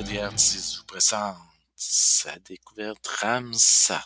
Ferrière-Tizou présente sa découverte Ramsat.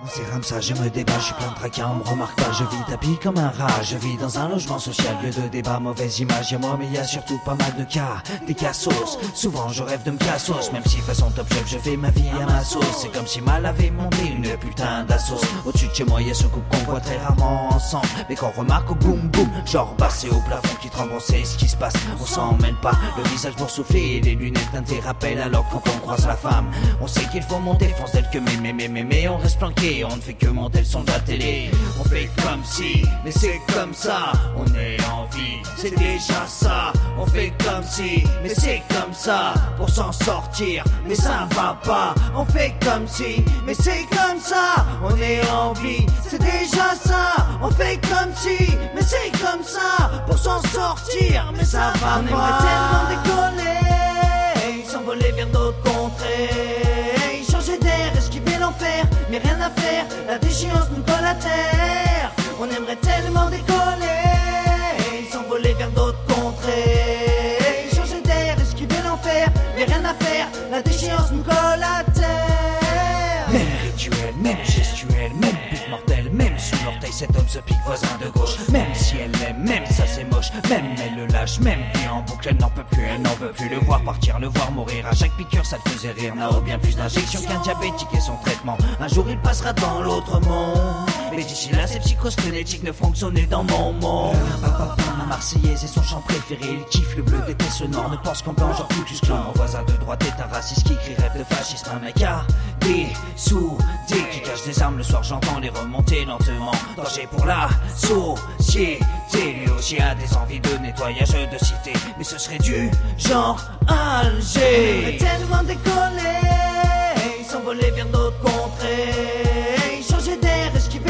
Moi c'est Ramsa, je me débat, je suis plein de tracas, on me remarque pas, je vis tapis comme un rat, je vis dans un logement social, lieu de débat, mauvaise image, y'a moi mais y a surtout pas mal de cas, des cassos, souvent je rêve de me cassos, même si façon top chef je fais ma vie à ma sauce, c'est comme si mal avait monté une putain d'assos, au-dessus de chez moi y'a ce couple qu'on voit très rarement ensemble, mais qu'on remarque au boum boum, genre bassé au plafond qui tremble, on sait ce qui se passe, on s'en pas, le visage boursouflé et les lunettes teintées rappellent alors quand on croise la femme, on sait qu'il faut monter, fonce tel que mais mais mais mais mais on reste planqué, on ne fait que monter le son de la télé. On fait comme si, mais c'est comme ça. On est en vie, c'est déjà ça. On fait comme si, mais c'est comme ça. Pour s'en sortir, mais ça va pas. On fait comme si, mais c'est comme ça. On est en vie, c'est déjà ça. On fait comme si, mais c'est comme ça. Pour s'en sortir, mais ça va On pas. aimerait tellement décoller, s'envoler vers d'autres mais rien à faire, la déchéance nous colle à terre. On aimerait tellement décoller, s'envoler vers d'autres contrées, changer d'air, esquiver l'enfer, mais rien à faire, la déchéance nous colle à terre. Même rituel, même gestuel, même pique mortel, même sous l'orteil, cet homme se pique voisin de gauche. Même si elle l'aime, même ça c'est moche, le lâche, même vie en boucle, elle n'en peut plus, elle n'en veut plus. Le voir partir, le voir mourir, à chaque piqûre ça te faisait rire. N'a bien plus d'injection qu'un diabétique et son traitement. Un jour il passera dans l'autre monde. Mais d'ici là, ces psychoses frénétiques ne sonner dans mon monde. Ma Marseillaise et son chant préféré, il kiffe le bleu d'été ce nord, ne pense qu'en blanc, genre Cucus Clan. Mon voisin de droite est un raciste qui crie rêve de fascisme, un mec à des sous, des qui cache des armes le soir, j'entends les remonter lentement. Danger pour la société, lui aussi a des envies de nettoyage de cité, mais ce serait du genre Alger. tellement décoller, s'envoler vers d'autres contrées, changer d'air,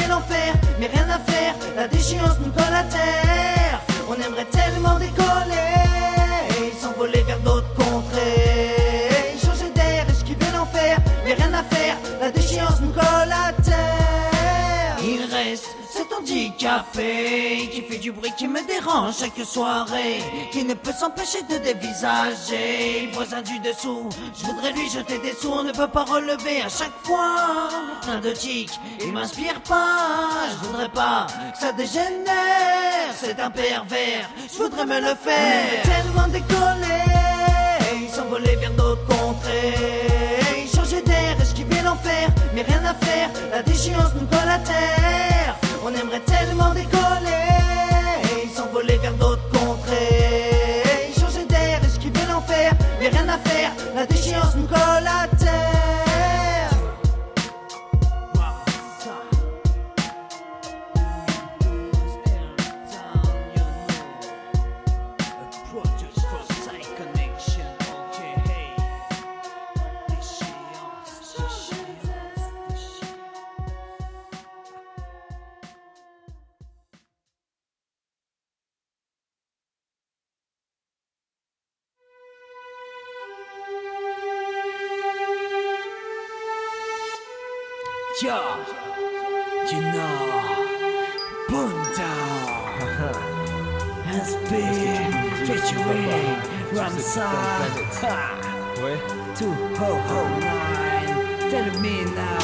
l'enfer, mais rien à faire, la déchéance nous colle à terre. On aimerait tellement décoller, s'envoler vers d'autres contrées, changer d'air, esquiver l'enfer, mais rien à faire, la déchéance nous colle à handicapé qui fait du bruit qui me dérange chaque soirée, qui ne peut s'empêcher de dévisager. Voisin du dessous, je voudrais lui jeter des sous, on ne peut pas relever à chaque fois. Plein de tics, il m'inspire pas, je voudrais pas que ça dégénère. C'est un pervers, je voudrais me le faire. tellement décoller, s'envoler vers d'autres contrées, changer d'air, esquiver l'enfer, mais rien à faire, la déchéance nous colle à terre. On aimerait tellement décoller, s'envoler vers d'autres contrées, changer d'air, esquiver l'enfer, mais rien à faire, la déchéance nous colle à Yo, you know, Bunta has been featuring Ramsar. To Ho Ho Night nine. Tell me now.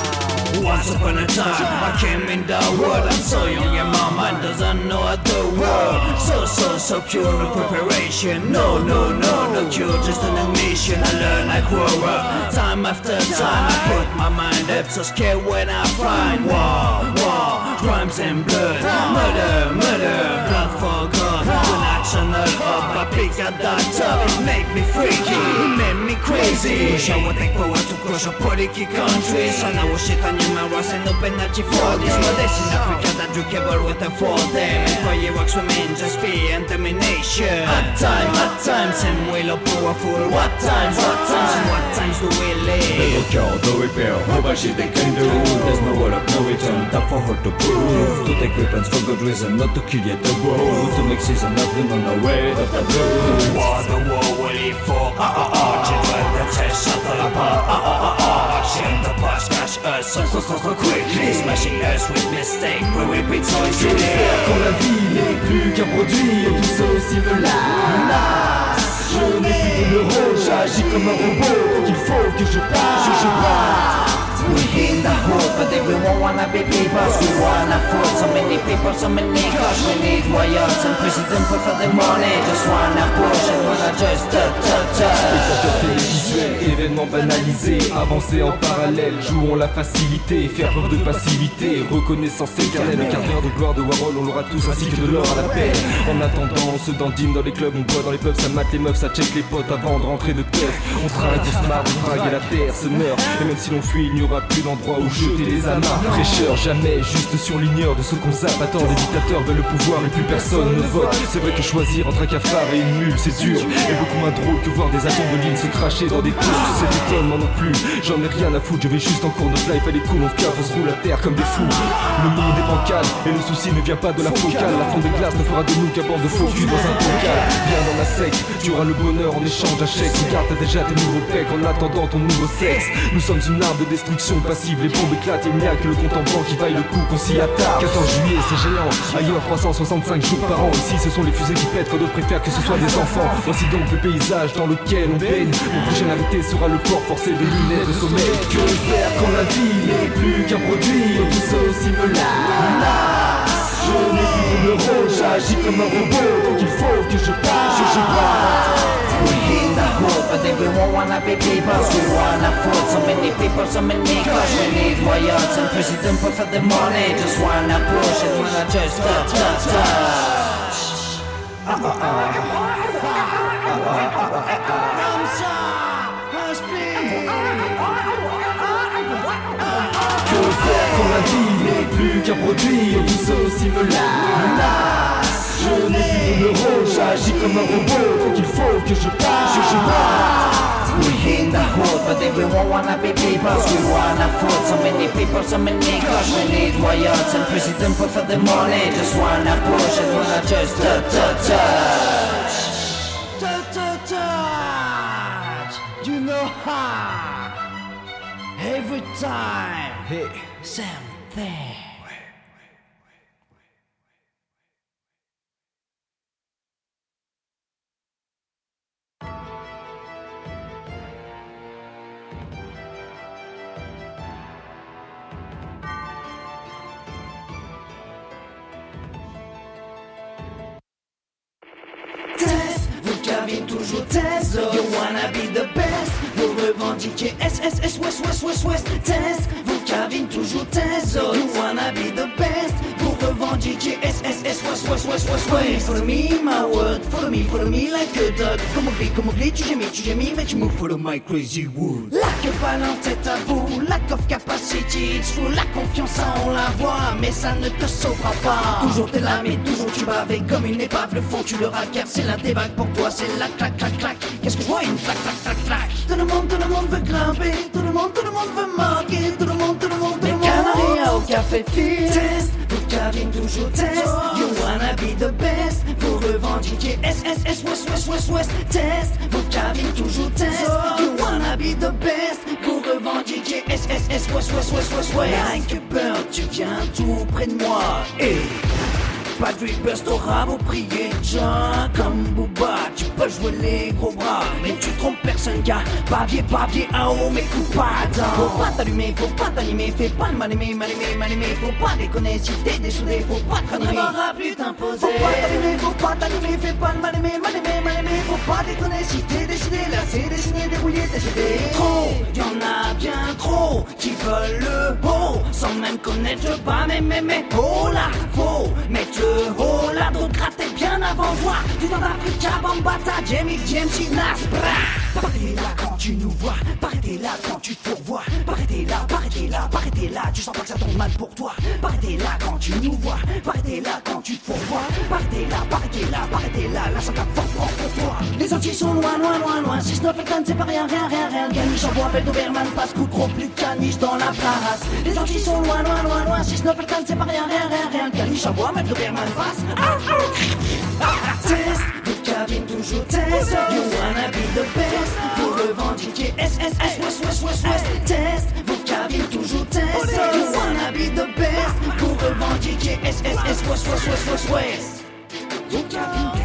Once upon a time, I came in the world. I'm so young and my mind doesn't know the world. So so so pure, no preparation. No no no no cure, just an ignition. I learn, I grow up. Time after time, I put my mind up. So scared when I find war, war, crimes and blood, murder, murder, blood for God watching over my big adapter It made me freaky, it made me crazy. Musiałem tak pałacu grosza poliki country. Szalało się tanie małasy, no penalty for this. Młodesi z Africa that you care with a for them. And for you works with men, just fear and domination At time, at times, and we'll up powerful. What times, what times, and what times do we live? Było ciało do repair, chyba she they can do? There's no what of no return, Time for her to prove. To take weapons for good reason, not to kill yet the world. To make season of the non the way of the blue The war, the war will for? Ah ah ah. Children the test shut the ah ah ah ah Shame the past cash us so so so so quickly. Smashing us with mistake we will be so easily Quand la vie n'est plus qu'un produit Et tout ça aussi me lasse Je n'ai J'agis comme un robot Donc il faut que je passe. Je passe We in the hood, but everyone wanna be people. We wanna food, so many people, so many. We need royals and president the money. Just wanna push and wanna just événements banalisés, avancer en parallèle, jouons la facilité, faire preuve de passivité, reconnaissance éternelle, le quart de gloire de Warhol, on l'aura tous ainsi que de l'or à la paix. En attendant, on se dandine dans les clubs, on boit dans les pubs, ça mate les meufs, ça check les potes avant de rentrer de teuf. On trinque, on se marre, on drague et la terre se meurt. Et même si l'on fuit, il n'y aura plus d'endroit où jeter les amas. Fraîcheur, jamais, juste sur l'ignore de ce qu'on zappe. Attends, les dictateurs veulent le pouvoir et plus personne ne vote. C'est vrai que choisir entre un cafard et une mule, c'est dur. Et beaucoup moins drôle que voir des atomes de ligne se cracher dans des tours. C'est étonnement non plus, j'en ai rien à foutre. Je vais juste en cours, notre life elle est cool, on se on se roule à terre comme des fous. Le monde est bancal et le souci ne vient pas de la focale. La fonte de glace ne fera de nous qu'un bord de faux dans un bocal. Viens dans ma secte, tu auras le bonheur en échange d'un chèque. Regarde, t'as déjà tes nouveaux pecs en attendant ton nouveau sexe. Nous sommes une arme de destruction passive, les bombes éclatent et il n'y a que le compte en banque qui vaille le coup qu'on s'y attarde. 14 juillet, c'est géant, ailleurs 365 jours par an. Ici, ce sont les fusées qui pètent quand d'autres préfèrent que ce soit des enfants. Voici donc le paysage dans lequel on baigne. Mon prochain invité sera le port forcé de lunettes de sommeil. Que faire quand la vie n'est plus qu'un produit et tout ça aussi me lasse. Je n'ai plus de rôle, j'agis comme un robot, donc il faut que je passe. Je passe. We in the hood, but everyone wanna be people. We wanna food, so many people, so cars. We need and the money. Just push touch, touch, touch. Que faire plus qu'un produit et tout me lasse Je n'ai plus de rôle, j'agis comme un robot Donc il faut que je passe, je passe We in the hood, but everyone wanna be people. We wanna food, so many people, so many cars. We need royals and president for the money. Just wanna push and wanna just touch, touch, touch. Touch, touch, touch. You know how. Every time. Hey. Same thing. Cavez toujours test. You wanna be the best. Vous revendiquez SSS West West West West Test, vous cavez toujours test. You wanna be the best Vous revendiquez SSS West West West West West Follow me, my word Follow me, follow me like a dog. Comme oublie, comme oublie, tu gémis, tu gémis Mais tu move follow my crazy wood Lack of en tête à vous Lack of capacity It's full La confiance, ça on la voit Mais ça ne te sauvera pas. Toujours t'es là, mais toujours tu bavais Comme une épave, le fond tu le racailles C'est la débague pour toi, c'est la clac clac clac Qu'est-ce que je vois? Une clac clac clac clac Tout le monde, tout le monde veut grimper. Tout le monde, tout le monde veut marquer. Tout le monde, tout le monde, tout le monde Canaria au café fil Toujours test. You wanna be the best. Vous revendiquez SSS West West West West Test, vous cabine toujours test. You wanna be the best. Vous revendiquez SSS West West West West West. Rien que peur, tu viens tout près de moi pas de t'auras beau prier John comme Booba. Tu peux jouer les gros bras Mais tu trompes personne gars. Papier, papier, à haut mais coupe pas Faut pas t'allumer, faut pas t'animer. Fais pas le mal-aimé, mal-aimé, mal-aimé. Faut pas déconner si t'es désoudé Faut pas te conneries plus t'imposer. Faut pas t'allumer, faut pas t'animer Fais pas le mal-aimé, mal-aimé, mal-aimé. Faut pas déconner si t'es décidé. Là c'est dessiné, débrouillé, décidé Trop, y'en a bien Qui veulent le haut Sans même connaître le bas Mais, mais, oh là Faut mettre le haut là D'autres gratter bien avant voir Du temps d'Africa, Bambata, Jamie, James, Nas, bra. Paraîtez là quand tu nous vois Paraîtez là quand tu te pourvois Paraîtez là, paraîtez là, là Tu sens pas que ça tombe mal pour toi. Paraîtez là quand tu nous vois. Paraîtez là quand tu te pourvois Paraîtez là, paraîtez là, paraîtez là ça tape fort fort pour toi. Les Antilles sont loin, loin, loin, loin. 6, 9 et 15 c'est pas rien, rien, rien, rien. Ganiche, envoie, appel d'Oberman, passe coup gros, plus caniche dans la place Les Antilles sont loin, loin, loin, loin. 6, 9 et 15 c'est pas rien, rien, rien, rien. Ganiche, envoie, mettre d'Oberman, passe ah, ah. Test, cabine toujours test. You wanna be the best. Vous revendiquez SSS, West, West, West, West. Revendiquez SSS, West, West, West, West, West.